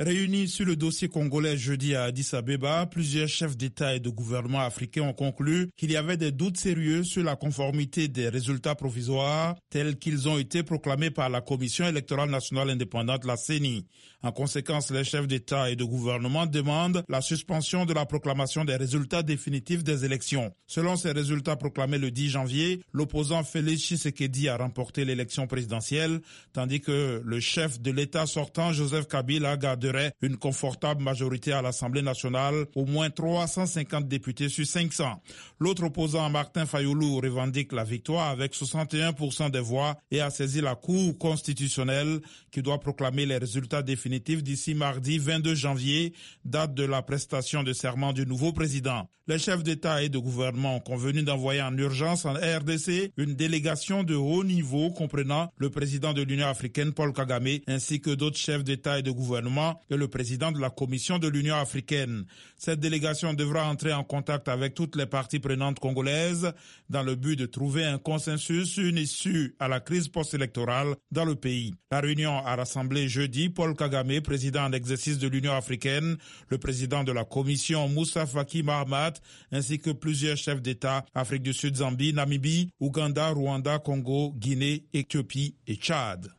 Réunis sur le dossier congolais jeudi à Addis Abeba, plusieurs chefs d'État et de gouvernement africains ont conclu qu'il y avait des doutes sérieux sur la conformité des résultats provisoires tels qu'ils ont été proclamés par la Commission électorale nationale indépendante, la CENI. En conséquence, les chefs d'État et de gouvernement demandent la suspension de la proclamation des résultats définitifs des élections. Selon ces résultats proclamés le 10 janvier, l'opposant Félix Tshisekedi a remporté l'élection présidentielle, tandis que le chef de l'État sortant, Joseph Kabila, une confortable majorité à l'Assemblée nationale, au moins 350 députés sur 500. L'autre opposant, Martin Fayoulou, revendique la victoire avec 61% des voix et a saisi la Cour constitutionnelle qui doit proclamer les résultats définitifs d'ici mardi 22 janvier, date de la prestation de serment du nouveau président. Les chefs d'État et de gouvernement ont convenu d'envoyer en urgence en RDC une délégation de haut niveau comprenant le président de l'Union africaine Paul Kagame ainsi que d'autres chefs d'État et de gouvernement et le président de la Commission de l'Union africaine. Cette délégation devra entrer en contact avec toutes les parties prenantes congolaises dans le but de trouver un consensus, une issue à la crise post-électorale dans le pays. La réunion a rassemblé jeudi Paul Kagame, président en exercice de l'Union africaine, le président de la Commission Moussa Faki Mahamat, ainsi que plusieurs chefs d'État Afrique du Sud, Zambie, Namibie, Ouganda, Rwanda, Congo, Guinée, Éthiopie et Tchad.